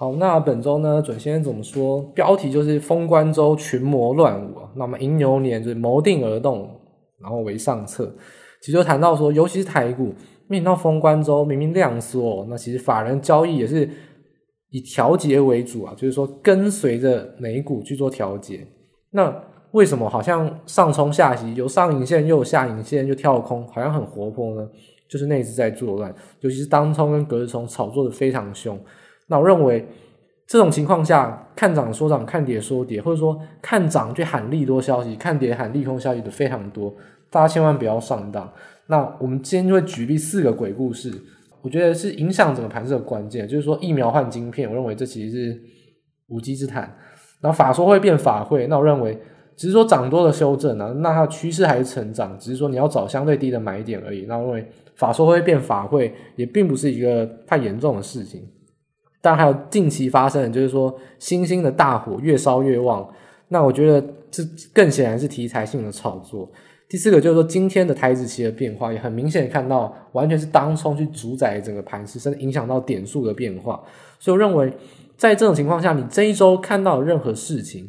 好，那本周呢，准先生怎么说？标题就是封关周群魔乱舞啊。那么寅牛年就是谋定而动，然后为上策。其实谈到说，尤其是台股，面临到封关周，明明量缩，那其实法人交易也是以调节为主啊，就是说跟随着美股去做调节。那为什么好像上冲下袭，有上影线又有下影线，又跳空，好像很活泼呢？就是内资在作乱，尤其是当冲跟隔日冲炒作的非常凶。那我认为这种情况下，看涨说涨，看跌说跌，或者说看涨去喊利多消息，看跌喊利空消息的非常多，大家千万不要上当。那我们今天就会举例四个鬼故事，我觉得是影响整个盘势的关键。就是说疫苗换晶片，我认为这其实是无稽之谈。然后法说会变法会，那我认为只是说涨多的修正啊，那它趋势还是成长，只是说你要找相对低的买点而已。那我认为法说会变法会，也并不是一个太严重的事情。当然还有近期发生的，就是说新兴的大火越烧越旺。那我觉得这更显然是题材性的炒作。第四个就是说，今天的台指期的变化也很明显看到，完全是当冲去主宰整个盘势，甚至影响到点数的变化。所以我认为，在这种情况下，你这一周看到任何事情，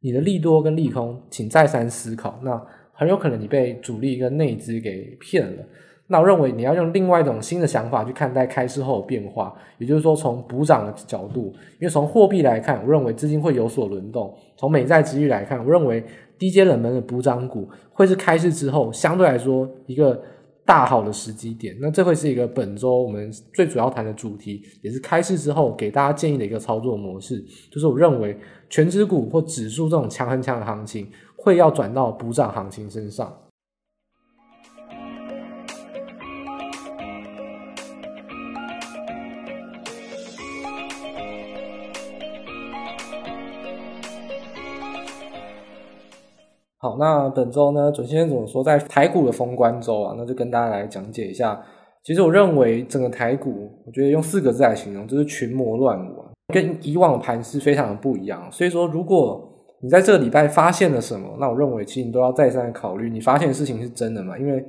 你的利多跟利空，请再三思考。那很有可能你被主力跟内资给骗了。那我认为你要用另外一种新的想法去看待开市后的变化，也就是说从补涨的角度，因为从货币来看，我认为资金会有所轮动；从美债殖利率来看，我认为低阶冷门的补涨股会是开市之后相对来说一个大好的时机点。那这会是一个本周我们最主要谈的主题，也是开市之后给大家建议的一个操作模式，就是我认为全指股或指数这种强很强的行情会要转到补涨行情身上。好，那本周呢，准先生怎么说？在台股的封关周啊，那就跟大家来讲解一下。其实我认为整个台股，我觉得用四个字来形容，就是群魔乱舞啊，跟以往的盘是非常的不一样。所以说，如果你在这个礼拜发现了什么，那我认为其实你都要再三考虑，你发现的事情是真的吗？因为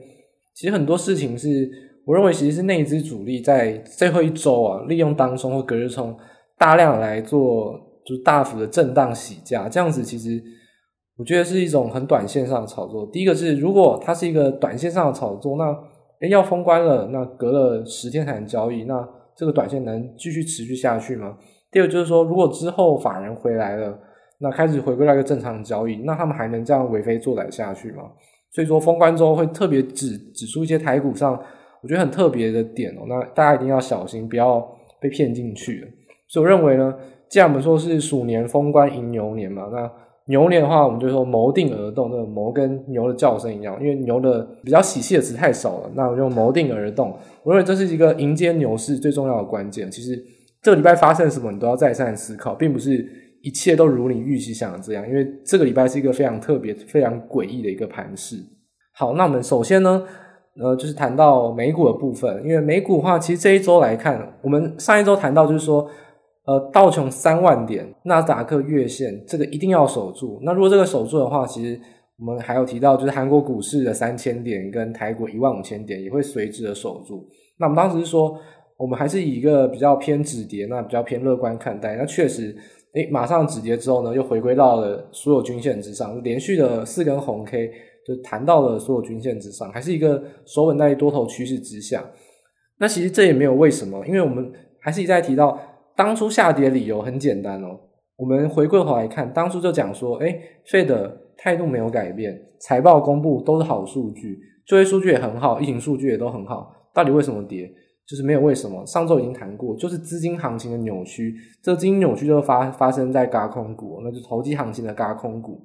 其实很多事情是我认为其实是内资主力在最后一周啊，利用当冲或隔日冲大量来做，就是大幅的震荡洗价，这样子其实。我觉得是一种很短线上的炒作。第一个是，如果它是一个短线上的炒作，那诶要封关了，那隔了十天才能交易，那这个短线能继续持续下去吗？第二个就是说，如果之后法人回来了，那开始回归到一个正常的交易，那他们还能这样为非作歹下去吗？所以说，封关之后会特别指指出一些台股上我觉得很特别的点哦，那大家一定要小心，不要被骗进去。所以我认为呢，既然我们说是鼠年封关迎牛年嘛，那牛年的话，我们就说谋定而动，这个谋跟牛的叫声一样，因为牛的比较喜气的词太少了，那我就谋定而动。我认为这是一个迎接牛市最重要的关键。其实这个礼拜发生什么，你都要再三思考，并不是一切都如你预期想的这样，因为这个礼拜是一个非常特别、非常诡异的一个盘势。好，那我们首先呢，呃，就是谈到美股的部分，因为美股的话，其实这一周来看，我们上一周谈到就是说。呃，道琼三万点，纳斯达克月线，这个一定要守住。那如果这个守住的话，其实我们还有提到，就是韩国股市的三千点跟台股一万五千点也会随之的守住。那我们当时是说，我们还是以一个比较偏止跌，那比较偏乐观看待。那确实，诶，马上止跌之后呢，又回归到了所有均线之上，连续的四根红 K 就弹到了所有均线之上，还是一个守稳在多头趋势之下。那其实这也没有为什么，因为我们还是一再提到。当初下跌理由很简单哦，我们回过头来看，当初就讲说，诶，Fed 的态度没有改变，财报公布都是好数据，就业数据也很好，疫情数据也都很好，到底为什么跌？就是没有为什么。上周已经谈过，就是资金行情的扭曲，这个资金扭曲就发发生在轧空股，那就投机行情的轧空股。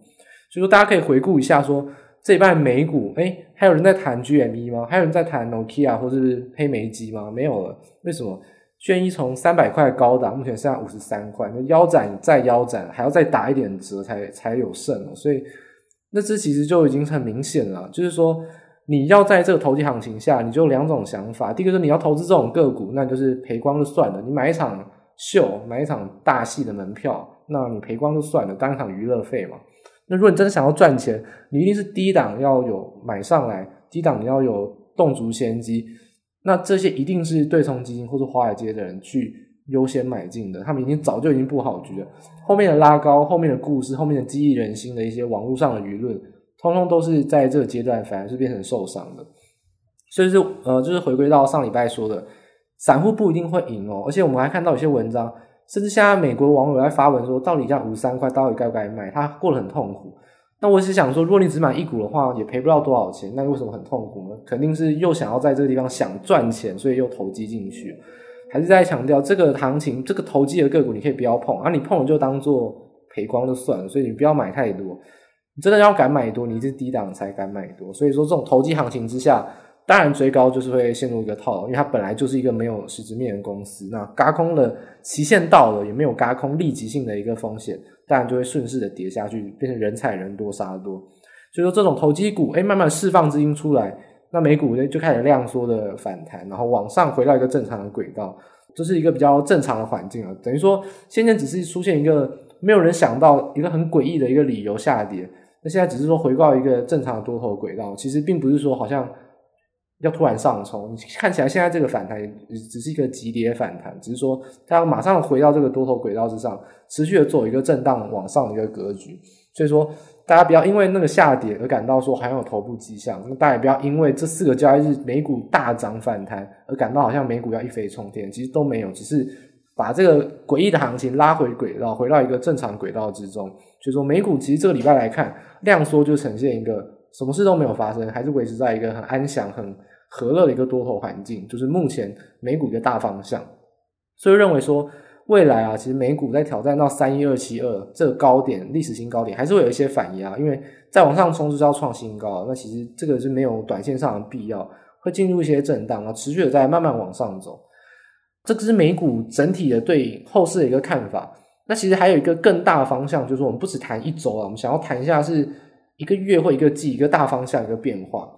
所以说，大家可以回顾一下说，说这一半美股，诶，还有人在谈 GME 吗？还有人在谈 Nokia 或者是黑莓机吗？没有了，为什么？轩一从三百块高档，目前剩下五十三块，那腰斩再腰斩，还要再打一点折才才有剩了。所以，那这其实就已经很明显了，就是说你要在这个投机行情下，你就两种想法。第一个是你要投资这种个股，那就是赔光就算了，你买一场秀，买一场大戏的门票，那你赔光就算了，当一场娱乐费嘛。那如果你真的想要赚钱，你一定是低档要有买上来，低档你要有动足先机。那这些一定是对冲基金或者华尔街的人去优先买进的，他们已经早就已经布好局了。后面的拉高，后面的故事，后面的激励人心的一些网络上的舆论，通通都是在这个阶段反而是变成受伤的。所以是呃，就是回归到上礼拜说的，散户不一定会赢哦。而且我们还看到有些文章，甚至现在美国网友在发文说，到底这样五三块到底该不该卖？他过得很痛苦。那我是想说，如果你只买一股的话，也赔不到多少钱，那为什么很痛苦呢？肯定是又想要在这个地方想赚钱，所以又投机进去。还是在强调这个行情，这个投机的个股你可以不要碰啊，你碰了就当做赔光就算了，所以你不要买太多。你真的要敢买多，你是低档才敢买多。所以说这种投机行情之下，当然追高就是会陷入一个套牢，因为它本来就是一个没有实质面的公司。那轧空的期限到了，也没有轧空立即性的一个风险，当然就会顺势的跌下去，变成人踩人多杀多。所以说这种投机股，哎，慢慢释放资金出来。那美股呢就开始量缩的反弹，然后往上回到一个正常的轨道，这是一个比较正常的环境啊。等于说，现在只是出现一个没有人想到一个很诡异的一个理由下跌，那现在只是说回到一个正常的多头轨道，其实并不是说好像要突然上冲。看起来现在这个反弹只是一个急跌反弹，只是说它要马上回到这个多头轨道之上，持续的做一个震荡往上的一个格局。所以说。大家不要因为那个下跌而感到说还有头部迹象，那大家也不要因为这四个交易日美股大涨反弹而感到好像美股要一飞冲天，其实都没有，只是把这个诡异的行情拉回轨道，回到一个正常轨道之中。所以说美股其实这个礼拜来看，量缩就呈现一个什么事都没有发生，还是维持在一个很安详、很和乐的一个多头环境，就是目前美股一个大方向。所以认为说。未来啊，其实美股在挑战到三一二七二这个高点，历史新高点，还是会有一些反压，因为再往上冲就是要创新高。那其实这个是没有短线上的必要，会进入一些震荡，然后持续的在慢慢往上走。这只是美股整体的对后市的一个看法。那其实还有一个更大的方向，就是我们不只谈一周啊，我们想要谈一下是一个月或一个季一个大方向一个变化。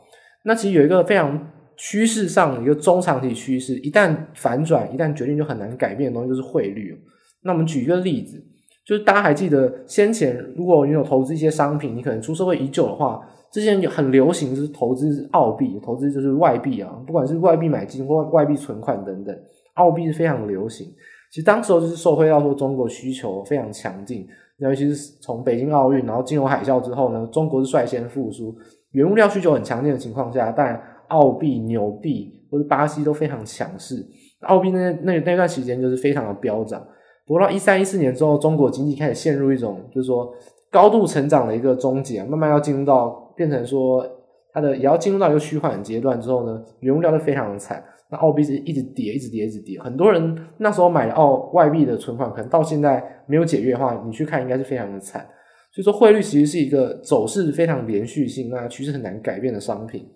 那其实有一个非常。趋势上一个中长期趋势，一旦反转，一旦决定就很难改变的东西就是汇率。那我们举一个例子，就是大家还记得先前，如果你有投资一些商品，你可能出社会已久的话，之前有很流行就是投资澳币，投资就是外币啊，不管是外币买金或外币存款等等，澳币是非常流行。其实当时候就是受惠到说中国需求非常强劲，尤其是从北京奥运，然后金融海啸之后呢，中国是率先复苏，原物料需求很强劲的情况下，当然。澳币、纽币或者巴西都非常强势，澳币那那那段时间就是非常的飙涨。不过到一三一四年之后，中国经济开始陷入一种就是说高度成长的一个终结，慢慢要进入到变成说它的也要进入到一个趋缓阶段之后呢，原物料都非常的惨，那澳币是一直跌，一直跌，一直跌。很多人那时候买澳外币的存款，可能到现在没有解约的话，你去看应该是非常的惨。所以说汇率其实是一个走势非常连续性，那趋势很难改变的商品。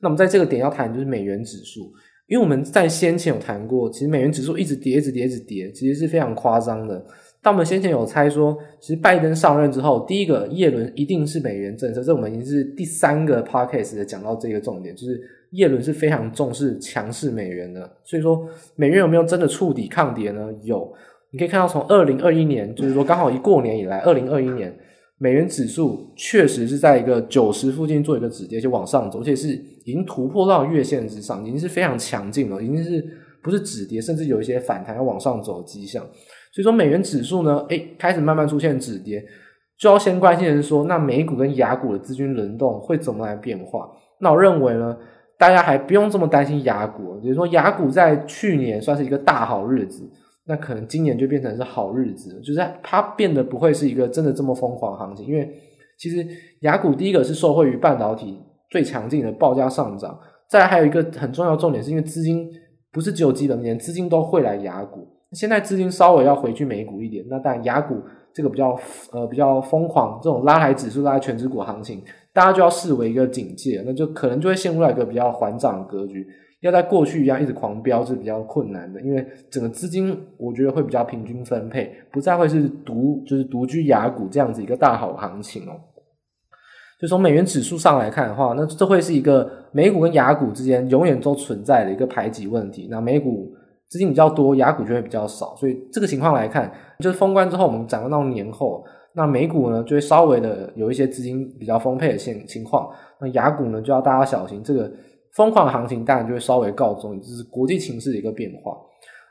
那么在这个点要谈就是美元指数，因为我们在先前有谈过，其实美元指数一直跌，一直跌，一直跌，其实是非常夸张的。但我们先前有猜说，其实拜登上任之后，第一个叶伦一定是美元政策，这我们已经是第三个 podcast 的讲到这个重点，就是叶伦是非常重视强势美元的。所以说，美元有没有真的触底抗跌呢？有，你可以看到从二零二一年，就是说刚好一过年以来，二零二一年。美元指数确实是在一个九十附近做一个止跌，就往上走，而且是已经突破到月线之上，已经是非常强劲了，已经是不是止跌，甚至有一些反弹要往上走的迹象。所以说美元指数呢，诶，开始慢慢出现止跌，就要先关心的是说，那美股跟雅股的资金轮动会怎么来变化？那我认为呢，大家还不用这么担心雅股，比如说雅股在去年算是一个大好日子。那可能今年就变成是好日子，就是它变得不会是一个真的这么疯狂的行情，因为其实雅股第一个是受惠于半导体最强劲的报价上涨，再来还有一个很重要重点是因为资金不是只有基本面，资金都会来雅股，现在资金稍微要回去美股一点，那当然亚股这个比较呃比较疯狂这种拉抬指数拉抬权值股行情，大家就要视为一个警戒，那就可能就会陷入到一个比较缓涨格局。要在过去一样一直狂飙是比较困难的，因为整个资金我觉得会比较平均分配，不再会是独就是独居雅股这样子一个大好行情哦。就从美元指数上来看的话，那这会是一个美股跟雅股之间永远都存在的一个排挤问题。那美股资金比较多，雅股就会比较少，所以这个情况来看，就是封关之后我们展望到年后，那美股呢就会稍微的有一些资金比较丰沛的现情况，那雅股呢就要大家小心这个。疯狂的行情当然就会稍微告终，这是国际情势的一个变化。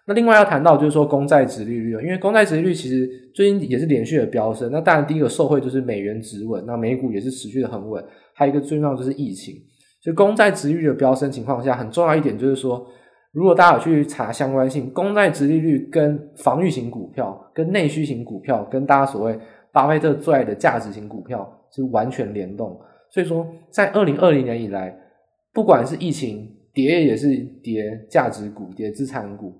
那另外要谈到就是说公债殖利率，因为公债殖利率其实最近也是连续的飙升。那当然第一个受惠就是美元止稳，那美股也是持续的很稳。还有一个最重要就是疫情，所以公债殖利率的飙升情况下，很重要一点就是说，如果大家有去查相关性，公债殖利率跟防御型股票、跟内需型股票、跟大家所谓巴菲特最爱的价值型股票是完全联动。所以说，在二零二零年以来，不管是疫情跌也是跌价值股、跌资产股，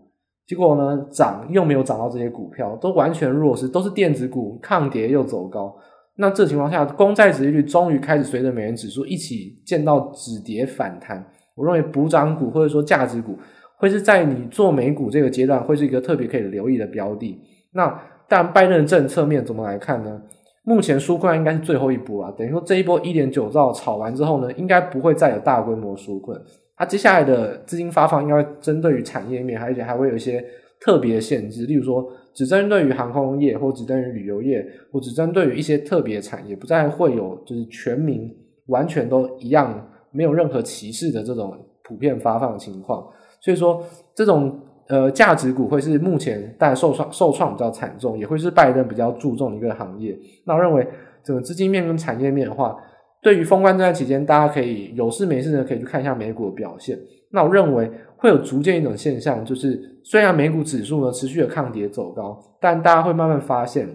结果呢涨又没有涨到这些股票，都完全弱势，都是电子股抗跌又走高。那这情况下，公债殖利率终于开始随着美元指数一起见到止跌反弹。我认为补涨股或者说价值股会是在你做美股这个阶段会是一个特别可以留意的标的。那但拜登的政策面怎么来看呢？目前纾困应该是最后一波啊，等于说这一波一点九兆炒完之后呢，应该不会再有大规模纾困。它接下来的资金发放应该针对于产业面，而且还会有一些特别的限制，例如说只针对于航空业，或只针对于旅游业，或只针对于一些特别产业，不再会有就是全民完全都一样，没有任何歧视的这种普遍发放情况。所以说这种。呃，价值股会是目前但受创受创比较惨重，也会是拜登比较注重的一个行业。那我认为整个资金面跟产业面的话，对于封关这段期间，大家可以有事没事呢，可以去看一下美股的表现。那我认为会有逐渐一种现象，就是虽然美股指数呢持续的抗跌走高，但大家会慢慢发现，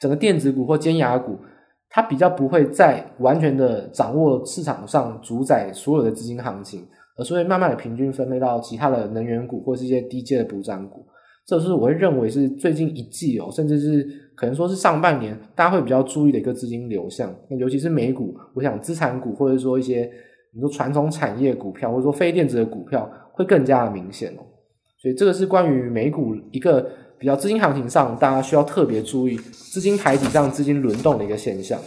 整个电子股或尖牙股，它比较不会再完全的掌握市场上主宰所有的资金行情。而是会慢慢的平均分配到其他的能源股或是一些低阶的补涨股，这是我会认为是最近一季哦，甚至是可能说是上半年大家会比较注意的一个资金流向。那尤其是美股，我想资产股或者说一些你说传统产业股票或者说非电子的股票会更加的明显哦。所以这个是关于美股一个比较资金行情上大家需要特别注意资金排挤上资金轮动的一个现象。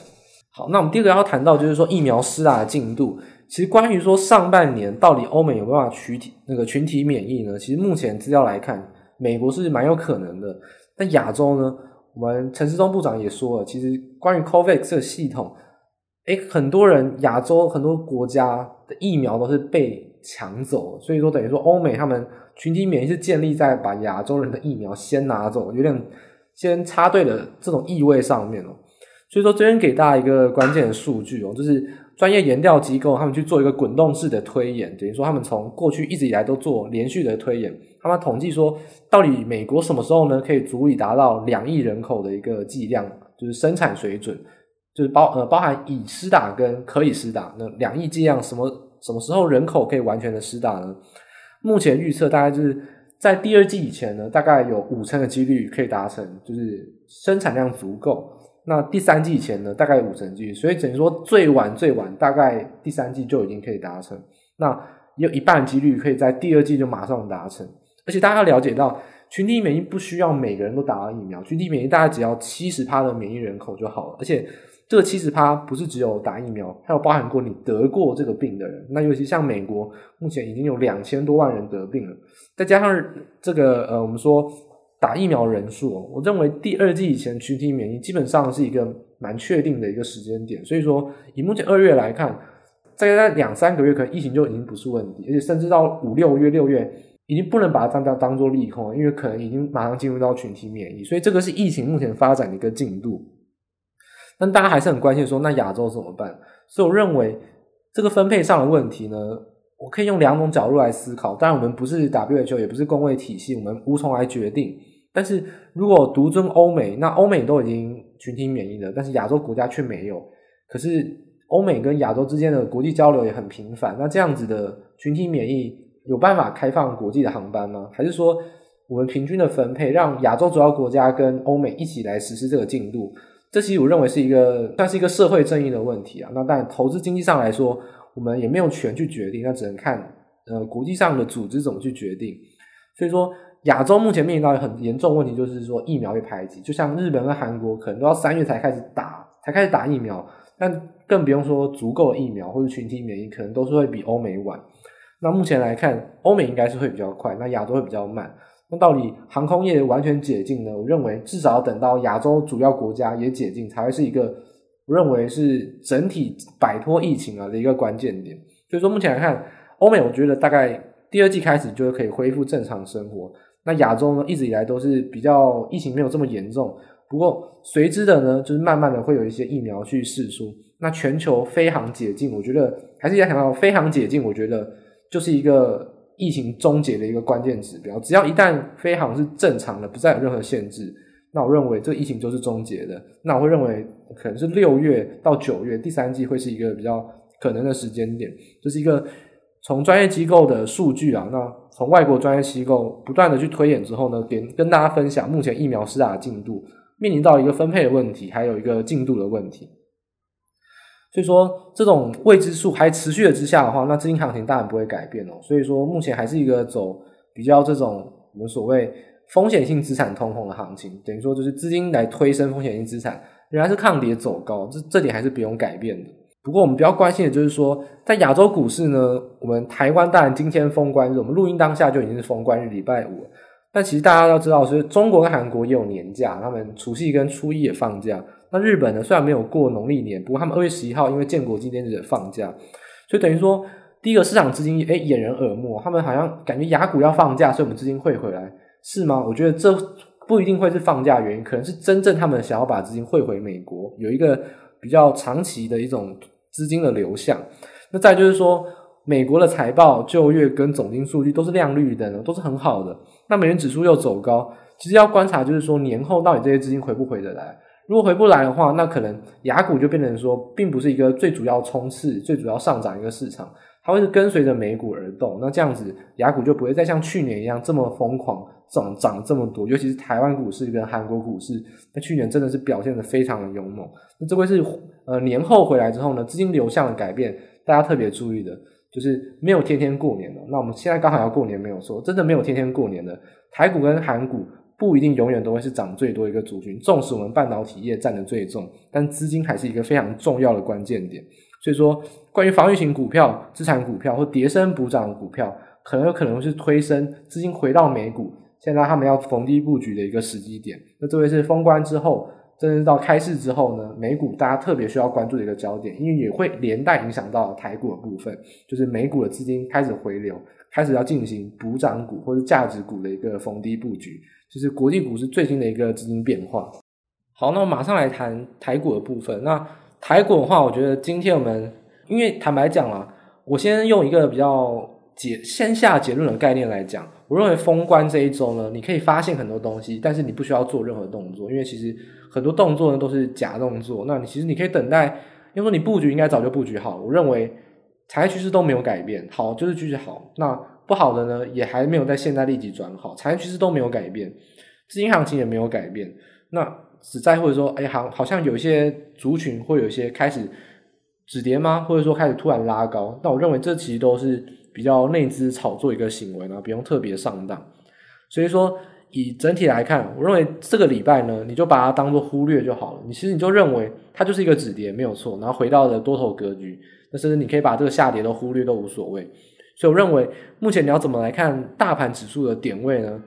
好，那我们第二个要谈到就是说疫苗施打的进度。其实关于说上半年到底欧美有没有办法群体那个群体免疫呢？其实目前资料来看，美国是蛮有可能的。但亚洲呢，我们陈世忠部长也说了，其实关于 COVAX 这个系统，诶，很多人亚洲很多国家的疫苗都是被抢走，所以说等于说欧美他们群体免疫是建立在把亚洲人的疫苗先拿走，有点先插队的这种意味上面哦。所以说这边给大家一个关键的数据哦，就是。专业研调机构他们去做一个滚动式的推演，等于说他们从过去一直以来都做连续的推演，他们统计说，到底美国什么时候呢可以足以达到两亿人口的一个剂量，就是生产水准，就是包呃包含已施打跟可以施打那两亿剂量什么什么时候人口可以完全的施打呢？目前预测大概就是在第二季以前呢，大概有五成的几率可以达成，就是生产量足够。那第三季前呢，大概五成几率，所以等于说最晚最晚大概第三季就已经可以达成。那有一半几率可以在第二季就马上达成。而且大家要了解到，群体免疫不需要每个人都打疫苗，群体免疫大概只要七十趴的免疫人口就好了。而且这个七十趴不是只有打疫苗，还有包含过你得过这个病的人。那尤其像美国，目前已经有两千多万人得病了，再加上这个呃，我们说。打疫苗人数，我认为第二季以前群体免疫基本上是一个蛮确定的一个时间点，所以说以目前二月来看，再在两三个月可能疫情就已经不是问题，而且甚至到五六月、六月已经不能把它当当当做利空，因为可能已经马上进入到群体免疫，所以这个是疫情目前发展的一个进度。但大家还是很关心说，那亚洲怎么办？所以我认为这个分配上的问题呢，我可以用两种角度来思考。当然，我们不是 WHO，也不是公卫体系，我们无从来决定。但是如果独尊欧美，那欧美都已经群体免疫了，但是亚洲国家却没有。可是欧美跟亚洲之间的国际交流也很频繁，那这样子的群体免疫有办法开放国际的航班吗？还是说我们平均的分配，让亚洲主要国家跟欧美一起来实施这个进度？这其实我认为是一个算是一个社会正义的问题啊。那但投资经济上来说，我们也没有权去决定，那只能看呃国际上的组织怎么去决定。所以说。亚洲目前面临到很严重问题，就是说疫苗被排挤，就像日本跟韩国可能都要三月才开始打，才开始打疫苗，但更不用说足够疫苗或者群体免疫，可能都是会比欧美晚。那目前来看，欧美应该是会比较快，那亚洲会比较慢。那到底航空业完全解禁呢？我认为至少等到亚洲主要国家也解禁，才会是一个我认为是整体摆脱疫情啊的一个关键点。所以说目前来看，欧美我觉得大概第二季开始就可以恢复正常生活。那亚洲呢，一直以来都是比较疫情没有这么严重。不过随之的呢，就是慢慢的会有一些疫苗去试出。那全球飞航解禁，我觉得还是要想到飞航解禁，我觉得就是一个疫情终结的一个关键指标。只要一旦飞航是正常的，不再有任何限制，那我认为这疫情就是终结的。那我会认为可能是六月到九月第三季会是一个比较可能的时间点，就是一个。从专业机构的数据啊，那从外国专业机构不断的去推演之后呢，跟跟大家分享目前疫苗施打的进度，面临到一个分配的问题，还有一个进度的问题。所以说，这种未知数还持续的之下的话，那资金行情当然不会改变哦。所以说，目前还是一个走比较这种我们所谓风险性资产通膨的行情，等于说就是资金来推升风险性资产，仍然是抗跌走高，这这点还是不用改变的。不过我们比较关心的就是说，在亚洲股市呢，我们台湾当然今天封关日，我们录音当下就已经是封关日，礼拜五。但其实大家要知道，是中国跟韩国也有年假，他们除夕跟初一也放假。那日本呢，虽然没有过农历年，不过他们二月十一号因为建国纪念日也放假，所以等于说，第一个市场资金诶掩人耳目，他们好像感觉雅股要放假，所以我们资金汇回来，是吗？我觉得这不一定会是放假原因，可能是真正他们想要把资金汇回美国，有一个比较长期的一种。资金的流向，那再就是说，美国的财报、就业跟总经数据都是亮绿灯，都是很好的。那美元指数又走高，其实要观察就是说，年后到底这些资金回不回得来？如果回不来的话，那可能雅股就变成说，并不是一个最主要冲刺、最主要上涨一个市场，它会是跟随着美股而动。那这样子，雅股就不会再像去年一样这么疯狂涨涨这么多。尤其是台湾股市跟韩国股市，那去年真的是表现得非常的勇猛。那这会是。呃，年后回来之后呢，资金流向的改变，大家特别注意的，就是没有天天过年的。那我们现在刚好要过年，没有错，真的没有天天过年的。台股跟韩股不一定永远都会是涨最多一个族群，纵使我们半导体业占的最重，但资金还是一个非常重要的关键点。所以说，关于防御型股票、资产股票或跌升补涨股票，可能有可能是推升资金回到美股，现在他们要逢低布局的一个时机点。那这位是封关之后。甚至到开市之后呢，美股大家特别需要关注的一个焦点，因为也会连带影响到台股的部分，就是美股的资金开始回流，开始要进行补涨股或者价值股的一个逢低布局，就是国际股市最新的一个资金变化。好，那我马上来谈台股的部分。那台股的话，我觉得今天我们因为坦白讲。啦，我先用一个比较结先下结论的概念来讲，我认为封关这一周呢，你可以发现很多东西，但是你不需要做任何动作，因为其实。很多动作呢都是假动作，那你其实你可以等待，因为说你布局应该早就布局好了。我认为产业趋势都没有改变，好就是继续好。那不好的呢，也还没有在现在立即转好。产业趋势都没有改变，资金行情也没有改变。那只在或者说，哎，好，好像有一些族群会有一些开始止跌吗？或者说开始突然拉高？那我认为这其实都是比较内资炒作一个行为呢，不用特别上当。所以说。以整体来看，我认为这个礼拜呢，你就把它当做忽略就好了。你其实你就认为它就是一个止跌，没有错。然后回到了多头格局，那甚至你可以把这个下跌都忽略都无所谓。所以我认为，目前你要怎么来看大盘指数的点位呢？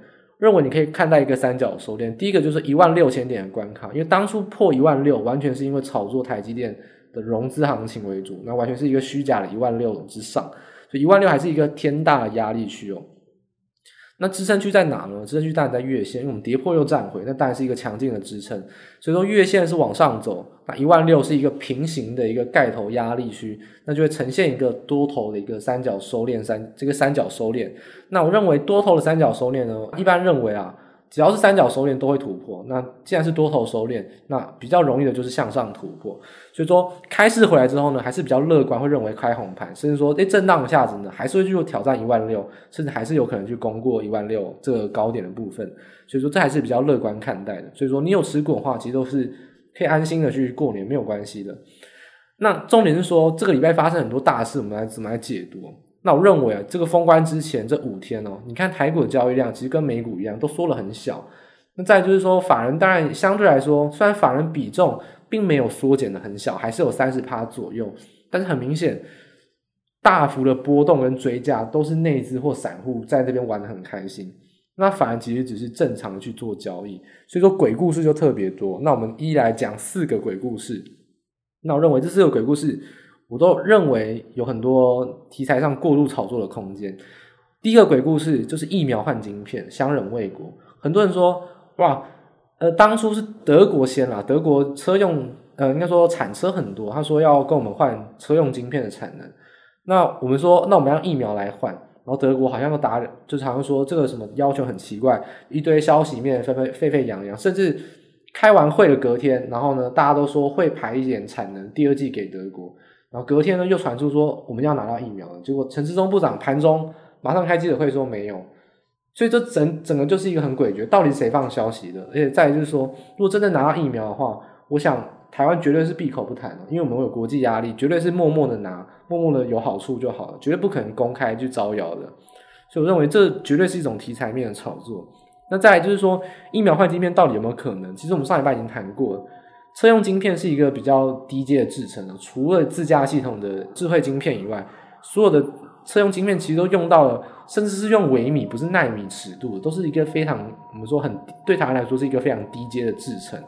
认为你可以看待一个三角收敛。第一个就是一万六千点的关卡，因为当初破一万六，完全是因为炒作台积电的融资行情为主，那完全是一个虚假的一万六之上，所以一万六还是一个天大的压力区哦。那支撑区在哪呢？支撑区当然在月线，因为我们跌破又站回，那当然是一个强劲的支撑。所以说月线是往上走，那一万六是一个平行的一个盖头压力区，那就会呈现一个多头的一个三角收敛三这个三角收敛。那我认为多头的三角收敛呢，一般认为啊。只要是三角收敛都会突破，那既然是多头收敛，那比较容易的就是向上突破。所以说开市回来之后呢，还是比较乐观，会认为开红盘，甚至说诶震荡一下子呢，还是会去挑战一万六，甚至还是有可能去攻过一万六这个高点的部分。所以说这还是比较乐观看待的。所以说你有持股的话，其实都是可以安心的去过年，没有关系的。那重点是说这个礼拜发生很多大事，我们来怎么来解读？那我认为啊，这个封关之前这五天哦，你看台股的交易量其实跟美股一样，都缩了很小。那再就是说，法人当然相对来说，虽然法人比重并没有缩减的很小，还是有三十趴左右，但是很明显，大幅的波动跟追价都是内资或散户在那边玩得很开心。那法人其实只是正常的去做交易，所以说鬼故事就特别多。那我们一来讲四个鬼故事。那我认为这四个鬼故事。我都认为有很多题材上过度炒作的空间。第一个鬼故事就是疫苗换晶片，相忍为国。很多人说，哇，呃，当初是德国先啦，德国车用，呃，应该说产车很多，他说要跟我们换车用晶片的产能。那我们说，那我们要疫苗来换，然后德国好像又打，就是好像说这个什么要求很奇怪，一堆消息面沸沸沸沸扬扬，甚至开完会的隔天，然后呢，大家都说会排一点产能，第二季给德国，然后隔天呢又传出说我们要拿到疫苗了，结果陈时中部长盘中。马上开记者会说没有，所以这整整个就是一个很诡谲，到底谁放消息的？而且再就是说，如果真的拿到疫苗的话，我想台湾绝对是闭口不谈的，因为我们有国际压力，绝对是默默的拿，默默的有好处就好了，绝对不可能公开去招摇的。所以我认为这绝对是一种题材面的炒作。那再来就是说，疫苗换晶片到底有没有可能？其实我们上礼拜已经谈过了，车用晶片是一个比较低阶的制程了，除了自驾系统的智慧晶片以外，所有的。车用晶片其实都用到了，甚至是用微米，不是纳米尺度，都是一个非常我们说很对台湾来说是一个非常低阶的制程。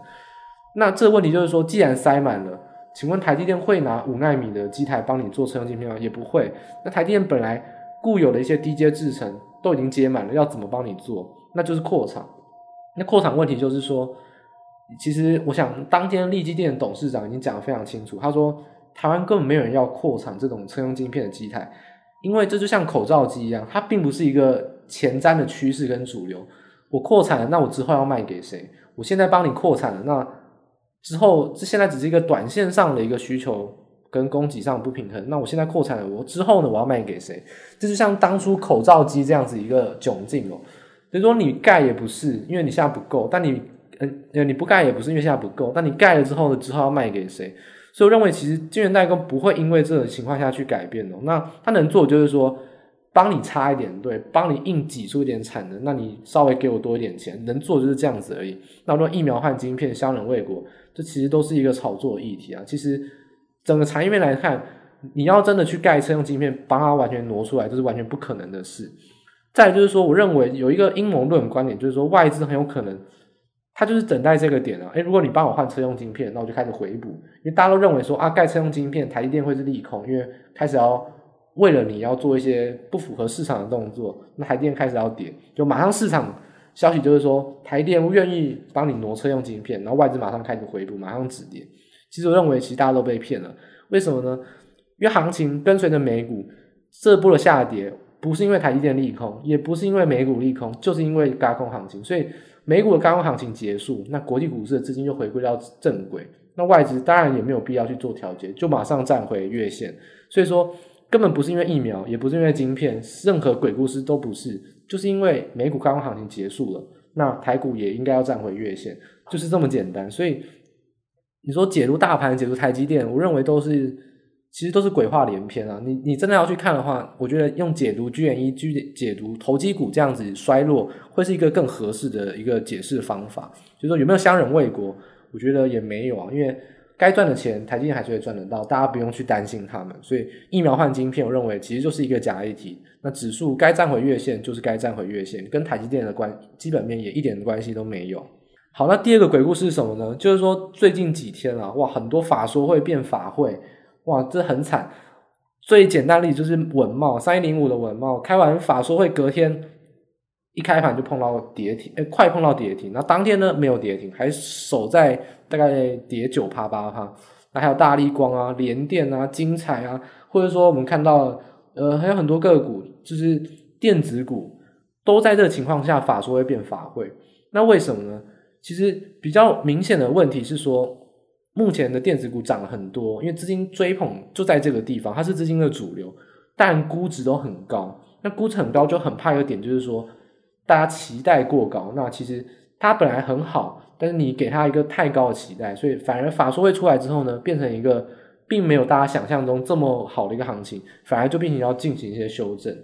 那这个问题就是说，既然塞满了，请问台积电会拿五纳米的机台帮你做车用晶片吗？也不会。那台积电本来固有的一些低阶制程都已经接满了，要怎么帮你做？那就是扩厂。那扩厂问题就是说，其实我想当天力积电的董事长已经讲得非常清楚，他说台湾根本没有人要扩产这种车用晶片的机台。因为这就像口罩机一样，它并不是一个前瞻的趋势跟主流。我扩产了，那我之后要卖给谁？我现在帮你扩产了，那之后这现在只是一个短线上的一个需求跟供给上不平衡。那我现在扩产了，我之后呢，我要卖给谁？这就像当初口罩机这样子一个窘境哦。所以说你盖也不是，因为你现在不够；但你呃你不盖也不是，因为现在不够。但你盖了之后呢，之后要卖给谁？所以我认为，其实晶圆代工不会因为这种情况下去改变哦。那他能做就是说，帮你差一点，对，帮你硬挤出一点产能，那你稍微给我多一点钱，能做就是这样子而已。那如果疫苗换晶片，相忍为国，这其实都是一个炒作的议题啊。其实整个产业面来看，你要真的去盖车用晶片，帮它完全挪出来，这是完全不可能的事。再就是说，我认为有一个阴谋论观点，就是说外资很有可能。他就是等待这个点啊！诶，如果你帮我换车用晶片，那我就开始回补，因为大家都认为说啊，盖车用晶片，台积电会是利空，因为开始要为了你要做一些不符合市场的动作，那台电开始要跌，就马上市场消息就是说台电愿意帮你挪车用晶片，然后外资马上开始回补，马上止跌。其实我认为，其实大家都被骗了，为什么呢？因为行情跟随着美股这波的下跌，不是因为台积电利空，也不是因为美股利空，就是因为轧空行情，所以。美股的轧空行情结束，那国际股市的资金又回归到正轨，那外资当然也没有必要去做调节，就马上站回月线。所以说，根本不是因为疫苗，也不是因为晶片，任何鬼故事都不是，就是因为美股轧空行情结束了，那台股也应该要站回月线，就是这么简单。所以你说解读大盘、解读台积电，我认为都是。其实都是鬼话连篇啊！你你真的要去看的话，我觉得用解读 GME 去解读投机股这样子衰落，会是一个更合适的一个解释方法。就是说有没有相忍为国？我觉得也没有啊，因为该赚的钱台积电还是会赚得到，大家不用去担心他们。所以疫苗换晶片，我认为其实就是一个假议题。那指数该站回月线就是该站回月线，跟台积电的关基本面也一点关系都没有。好，那第二个鬼故事是什么呢？就是说最近几天啊，哇，很多法说会变法会。哇，这很惨！最简单的例子就是稳懋三一零五的稳懋，开完法说会隔天一开盘就碰到跌停，诶快碰到跌停。那当天呢没有跌停，还守在大概跌九趴八趴。那还有大立光啊、联电啊、精彩啊，或者说我们看到呃还有很多个股，就是电子股都在这个情况下法说会变法会。那为什么呢？其实比较明显的问题是说。目前的电子股涨了很多，因为资金追捧就在这个地方，它是资金的主流，但估值都很高。那估值很高就很怕一个点，就是说大家期待过高。那其实它本来很好，但是你给它一个太高的期待，所以反而法说会出来之后呢，变成一个并没有大家想象中这么好的一个行情，反而就变成要进行一些修正。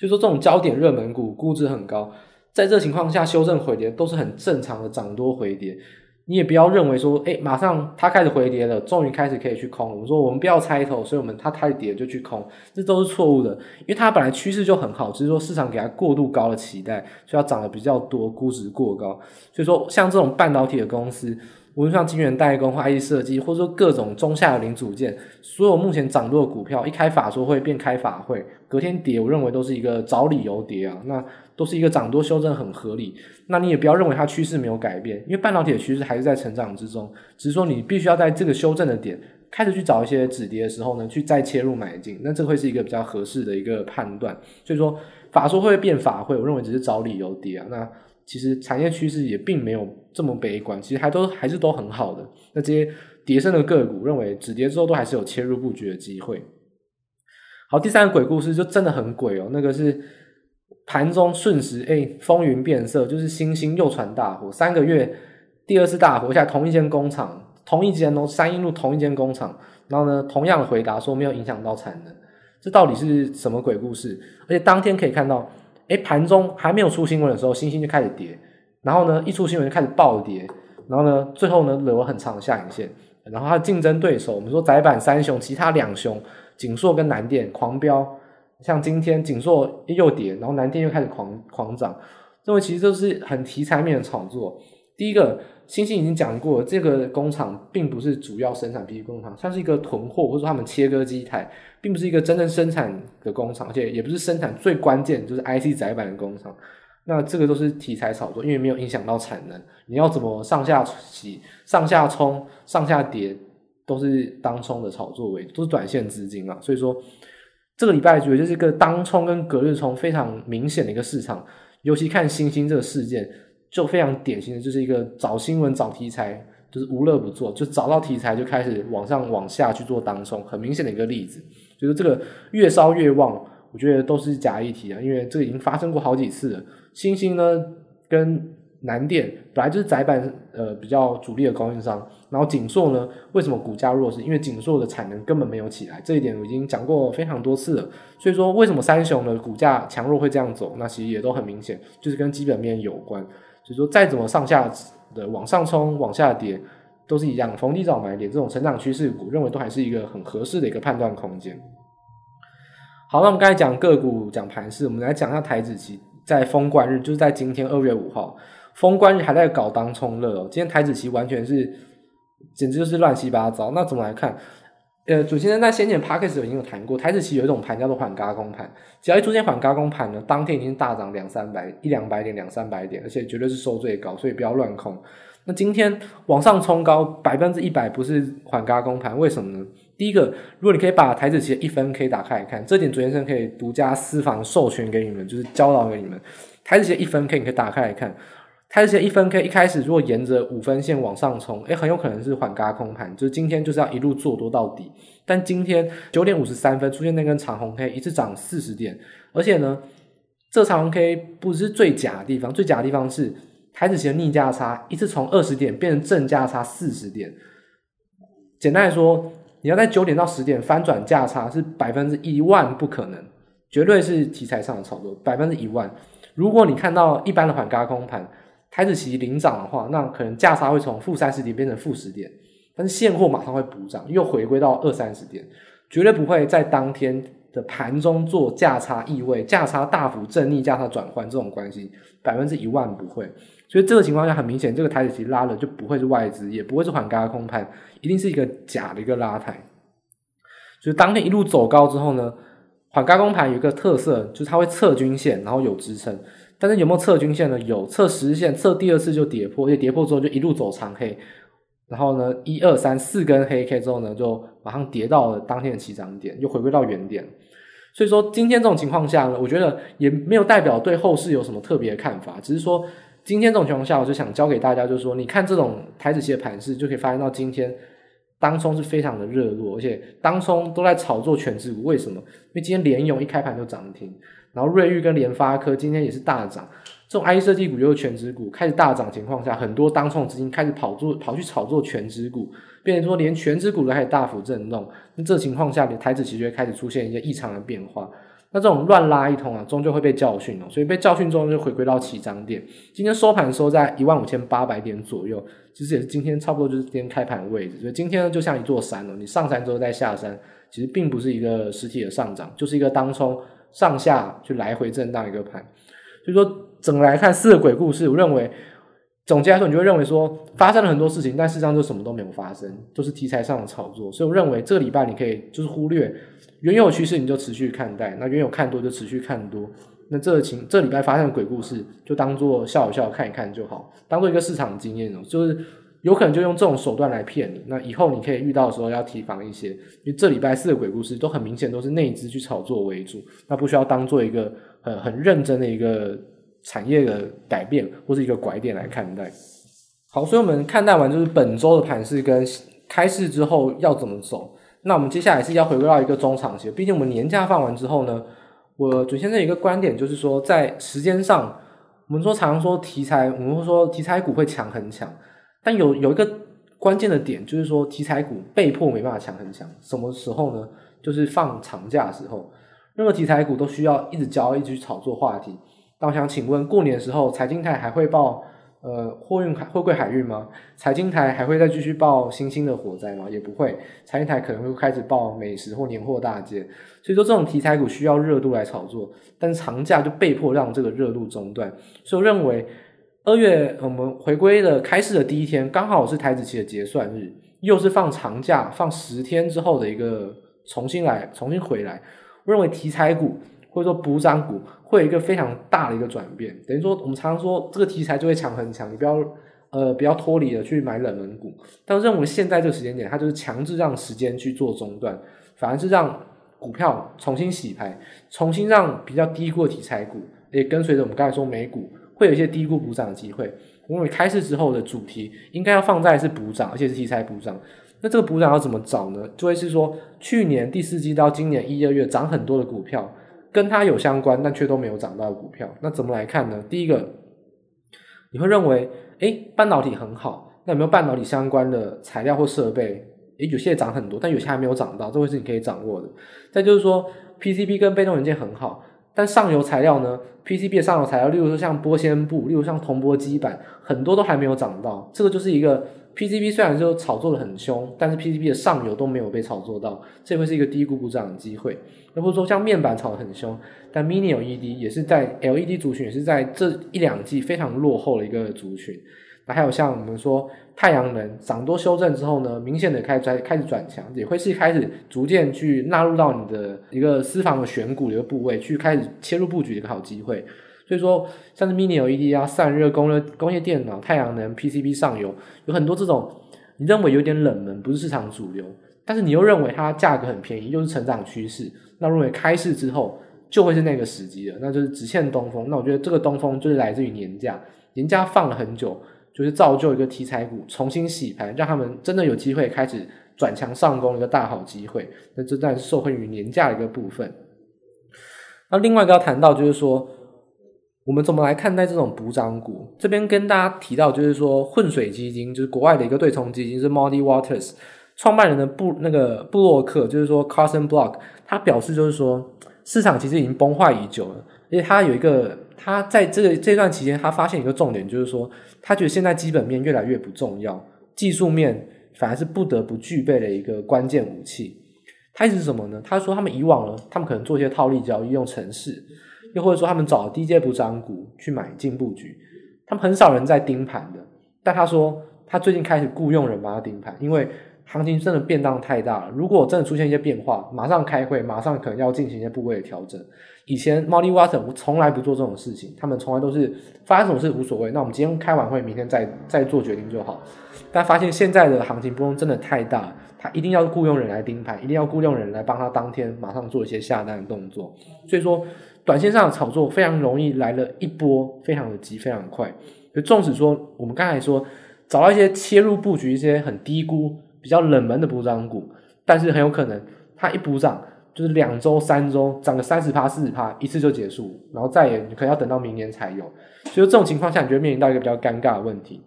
就说这种焦点热门股估值很高，在这情况下修正回跌都是很正常的涨多回跌。你也不要认为说，诶，马上它开始回跌了，终于开始可以去空。我们说我们不要猜头，所以我们它开始跌就去空，这都是错误的。因为它本来趋势就很好，只是说市场给它过度高的期待，所以要涨得比较多，估值过高。所以说像这种半导体的公司，无论像晶圆代工或 IC 设计，或者说各种中下游零组件，所有目前涨多的股票，一开法说会变开法会，隔天跌，我认为都是一个找理由跌啊，那都是一个涨多修正很合理。那你也不要认为它趋势没有改变，因为半导体的趋势还是在成长之中，只是说你必须要在这个修正的点开始去找一些止跌的时候呢，去再切入买进，那这会是一个比较合适的一个判断。所以说法说会变法会，我认为只是找理由跌啊，那。其实产业趋势也并没有这么悲观，其实还都还是都很好的。那这些跌升的个股，认为止跌之后都还是有切入布局的机会。好，第三个鬼故事就真的很鬼哦，那个是盘中瞬时哎风云变色，就是星星又传大火，三个月第二次大火，而且同一间工厂，同一间哦，三一路同一间工厂，然后呢，同样的回答说没有影响到产能，这到底是什么鬼故事？而且当天可以看到。哎，盘中还没有出新闻的时候，欣兴就开始跌，然后呢，一出新闻就开始暴跌，然后呢，最后呢，留了很长的下影线。然后它的竞争对手，我们说窄板三雄，其他两雄景硕跟南电狂飙，像今天景硕又跌，然后南电又开始狂狂涨，认为其实就是很题材面的炒作。第一个，星星已经讲过，这个工厂并不是主要生产 PC 工厂，像是一个囤货，或者说他们切割机台，并不是一个真正生产的工厂，而且也不是生产最关键就是 IC 载板的工厂。那这个都是题材炒作，因为没有影响到产能。你要怎么上下洗、上下冲、上下跌，都是当冲的炒作为，都是短线资金啊。所以说，这个礼拜觉得就是一个当冲跟隔日冲非常明显的一个市场，尤其看星星这个事件。就非常典型的，就是一个找新闻、找题材，就是无乐不作，就找到题材就开始往上、往下去做当冲，很明显的一个例子。就是这个越烧越旺，我觉得都是假议题啊，因为这个已经发生过好几次了。欣兴呢跟南电本来就是窄板呃比较主力的供应商，然后景硕呢为什么股价弱势？因为景硕的产能根本没有起来，这一点我已经讲过非常多次了。所以说为什么三雄的股价强弱会这样走？那其实也都很明显，就是跟基本面有关。就是说，再怎么上下的往上冲、往下跌，都是一样。逢低找买点，这种成长趋势股，认为都还是一个很合适的一个判断空间。好，那我们刚才讲个股、讲盘势，我们来讲一下台指期在封关日，就是在今天二月五号封关日还在搞当冲热哦。今天台指期完全是，简直就是乱七八糟。那怎么来看？呃，主先生在先前 Podcast 已经有谈过，台子期有一种盘叫做缓轧空盘，只要一出现缓轧空盘呢，当天已经大涨两三百一两百点两三百点，而且绝对是收最高，所以不要乱空。那今天往上冲高百分之一百不是缓轧空盘，为什么呢？第一个，如果你可以把台子期的一分 K 打开来看，这点主先生可以独家私房授权给你们，就是教导给你们，台子期的一分 K 你可以打开来看。它这些一分 K 一开始如果沿着五分线往上冲，诶，很有可能是缓嘎空盘，就是今天就是要一路做多到底。但今天九点五十三分出现那根长红 K，一次涨四十点，而且呢，这长红 K 不是最假的地方，最假的地方是台指期的逆价差一次从二十点变成正价差四十点。简单来说，你要在九点到十点翻转价差是百分之一万不可能，绝对是题材上的炒作，百分之一万。如果你看到一般的缓嘎空盘，台子期领涨的话，那可能价差会从负三十点变成负十点，但是现货马上会补涨，又回归到二三十点，绝对不会在当天的盘中做价差意味，价差大幅正逆价差转换这种关系，百分之一万不会。所以这个情况下很明显，这个台子期拉了就不会是外资，也不会是缓高空盘，一定是一个假的一个拉抬。所以当天一路走高之后呢，缓高空盘有一个特色，就是它会测均线，然后有支撑。但是有没有测均线呢？有，测十日线，测第二次就跌破，而且跌破之后就一路走长黑，然后呢，一二三四根黑 K 之后呢，就马上跌到了当天的起涨点，又回归到原点。所以说今天这种情况下呢，我觉得也没有代表对后市有什么特别的看法，只是说今天这种情况下，我就想教给大家，就是说你看这种台指期的盘势，就可以发现到今天当冲是非常的热络，而且当冲都在炒作全职股，为什么？因为今天联咏一开盘就涨停。然后瑞昱跟联发科今天也是大涨，这种 I 设计股又是全职股，开始大涨情况下，很多当冲资金开始跑做跑去炒作全职股，变成说连全职股都开始大幅震动。那这情况下，台指其实会开始出现一些异常的变化。那这种乱拉一通啊，终究会被教训哦。所以被教训之后就回归到起涨点。今天收盘收在一万五千八百点左右，其实也是今天差不多就是今天开盘的位置。所以今天呢，就像一座山哦，你上山之后再下山，其实并不是一个实体的上涨，就是一个当冲。上下去来回震荡一个盘，所以说整个来看四个鬼故事，我认为总结来说，你就会认为说发生了很多事情，但事实上就什么都没有发生，都是题材上的炒作。所以我认为这个礼拜你可以就是忽略原有趋势，你就持续看待；那原有看多就持续看多。那这个情这礼拜发生的鬼故事，就当做笑一笑看一看就好，当做一个市场经验哦，就是。有可能就用这种手段来骗你，那以后你可以遇到的时候要提防一些，因为这礼拜四的鬼故事都很明显都是内资去炒作为主，那不需要当做一个很很认真的一个产业的改变或是一个拐点来看待。好，所以我们看待完就是本周的盘势跟开市之后要怎么走，那我们接下来是要回归到一个中长期，毕竟我们年假放完之后呢，我准先生一个观点就是说，在时间上，我们说常常说题材，我们会说题材股会强很强。但有有一个关键的点，就是说题材股被迫没办法强很强，什么时候呢？就是放长假的时候，任何题材股都需要一直交易去炒作话题。那我想请问，过年的时候财经台还会报呃货运海货柜海运吗？财经台还会再继续报新兴的火灾吗？也不会，财经台可能会开始报美食或年货大街。所以说这种题材股需要热度来炒作，但是长假就被迫让这个热度中断。所以我认为。二月我们回归的开市的第一天，刚好是台指期的结算日，又是放长假放十天之后的一个重新来重新回来。我认为题材股或者说补涨股会有一个非常大的一个转变，等于说我们常常说这个题材就会强很强，你不要呃不要脱离了去买冷门股。但认为现在这个时间点，它就是强制让时间去做中断，反而是让股票重新洗牌，重新让比较低估的题材股也跟随着我们刚才说美股。会有一些低估补涨的机会。我认为开市之后的主题应该要放在是补涨，而且是题材补涨。那这个补涨要怎么找呢？就会是说，去年第四季到今年一二月涨很多的股票，跟它有相关但却都没有涨到的股票。那怎么来看呢？第一个，你会认为，诶，半导体很好，那有没有半导体相关的材料或设备？诶，有些涨很多，但有些还没有涨到，这会是你可以掌握的。再就是说，PCB 跟被动元件很好。但上游材料呢？PCB 的上游材料，例如说像玻纤布，例如像铜箔基板，很多都还没有涨到。这个就是一个 PCB 虽然说炒作的很凶，但是 PCB 的上游都没有被炒作到，这会是一个低估补涨的机会。那或者说像面板炒得很凶，但 Mini LED 也是在 LED 族群也是在这一两季非常落后的一个族群。那还有像我们说太阳能涨多修正之后呢，明显的开始开始转强，也会是开始逐渐去纳入到你的一个私房的选股的一个部位，去开始切入布局的一个好机会。所以说，像是 Mini LED 啊、散热、工热、工业电脑、太阳能、PCB 上游，有很多这种你认为有点冷门，不是市场主流，但是你又认为它价格很便宜，又是成长趋势，那认为开市之后就会是那个时机了，那就是只欠东风。那我觉得这个东风就是来自于年假，年假放了很久。就是造就一个题材股重新洗牌，让他们真的有机会开始转强上攻，一个大好机会。那这当然是受惠于年假的一个部分。那另外一个要谈到就是说，我们怎么来看待这种补涨股？这边跟大家提到就是说，混水基金就是国外的一个对冲基金，是 Muddy Waters 创办人的布那个布洛克，就是说 Carson Block，他表示就是说，市场其实已经崩坏已久了，因为他有一个。他在这个这段期间，他发现一个重点，就是说，他觉得现在基本面越来越不重要，技术面反而是不得不具备的一个关键武器。他意思是什么呢？他说他们以往呢，他们可能做一些套利交易，用程式，又或者说他们找低阶补涨股去买进布局，他们很少人在盯盘的。但他说他最近开始雇佣人帮他盯盘，因为行情真的变荡太大了。如果真的出现一些变化，马上开会，马上可能要进行一些部位的调整。以前 Muddy Watson 从来不做这种事情，他们从来都是发生什么事无所谓。那我们今天开完会，明天再再做决定就好。但发现现在的行情波动真的太大，他一定要雇佣人来盯盘，一定要雇佣人来帮他当天马上做一些下单的动作。所以说，短线上的炒作非常容易来了一波，非常的急，非常快。就纵使说我们刚才说找到一些切入布局一些很低估、比较冷门的补涨股，但是很有可能它一补涨。就是两周、三周涨个三十趴、四十趴，一次就结束，然后再也可能要等到明年才有。所以这种情况下，你就面临到一个比较尴尬的问题。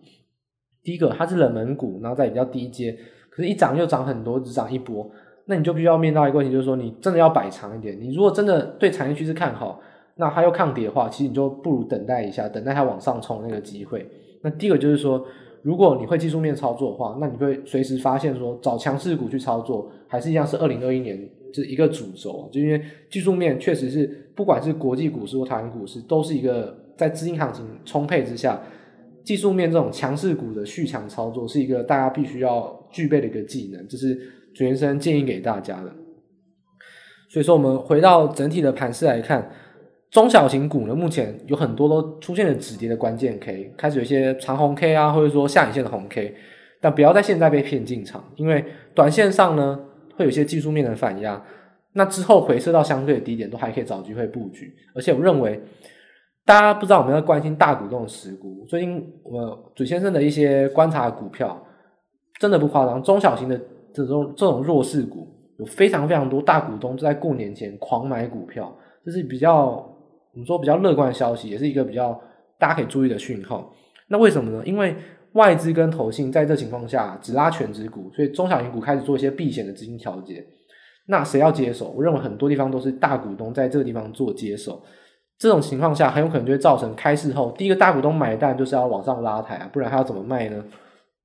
第一个，它是冷门股，然后再比较低阶，可是一涨又涨很多，只涨一波，那你就必须要面临到一个问题，就是说你真的要摆长一点。你如果真的对产业趋势看好，那它又抗跌的话，其实你就不如等待一下，等待它往上冲那个机会。那第二个就是说，如果你会技术面操作的话，那你会随时发现说，找强势股去操作，还是一样是二零二一年。这一个主轴，就因为技术面确实是，不管是国际股市或台湾股市，都是一个在资金行情充沛之下，技术面这种强势股的续强操作，是一个大家必须要具备的一个技能，这是主先生建议给大家的。所以说，我们回到整体的盘势来看，中小型股呢，目前有很多都出现了止跌的关键 K，开始有一些长红 K 啊，或者说下影线的红 K，但不要在现在被骗进场，因为短线上呢，会有一些技术面的反压，那之后回撤到相对的低点，都还可以找机会布局。而且我认为，大家不知道我们要关心大股东的持股，最近我准先生的一些观察股票，真的不夸张，中小型的这种这种弱势股，有非常非常多大股东在过年前狂买股票，这是比较我们说比较乐观的消息，也是一个比较大家可以注意的讯号。那为什么呢？因为外资跟投信在这情况下只拉全职股，所以中小型股开始做一些避险的资金调节。那谁要接手？我认为很多地方都是大股东在这个地方做接手。这种情况下，很有可能就会造成开市后第一个大股东买单就是要往上拉抬啊，不然他要怎么卖呢？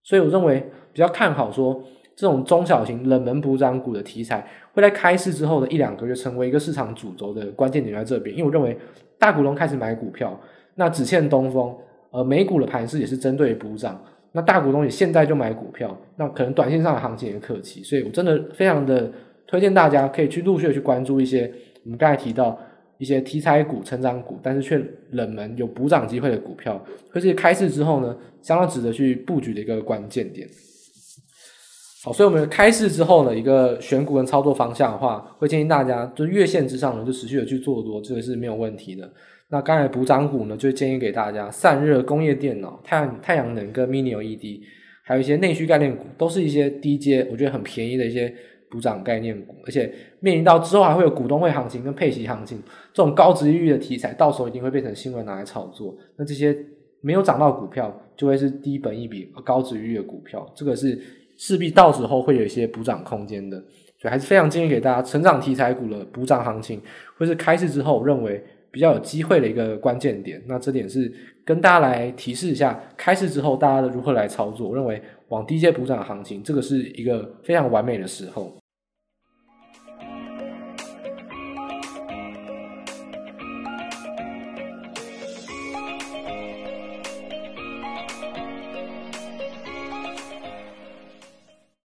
所以我认为比较看好说，这种中小型冷门补涨股的题材会在开市之后的一两个月成为一个市场主轴的关键点在这边。因为我认为大股东开始买股票，那只欠东风。呃，美股的盘势也是针对补涨，那大股东也现在就买股票，那可能短线上的行情也可期，所以我真的非常的推荐大家可以去陆续的去关注一些我们刚才提到一些题材股、成长股，但是却冷门有补涨机会的股票，会是开市之后呢，相当值得去布局的一个关键点。所以我们开市之后呢，一个选股跟操作方向的话，会建议大家就月线之上呢，就持续的去做多，这个是没有问题的。那刚才补涨股呢，就建议给大家散热、工业电脑、太阳太阳能跟 Mini LED，还有一些内需概念股，都是一些低阶，我觉得很便宜的一些补涨概念股。而且面临到之后还会有股东会行情跟配息行情，这种高殖利率的题材，到时候一定会变成新闻拿来炒作。那这些没有涨到股票，就会是低本益比、高殖利率的股票，这个是势必到时候会有一些补涨空间的。所以还是非常建议给大家，成长题材股的补涨行情，会是开市之后，认为。比较有机会的一个关键点，那这点是跟大家来提示一下，开市之后大家的如何来操作。我认为往低阶补涨行情，这个是一个非常完美的时候。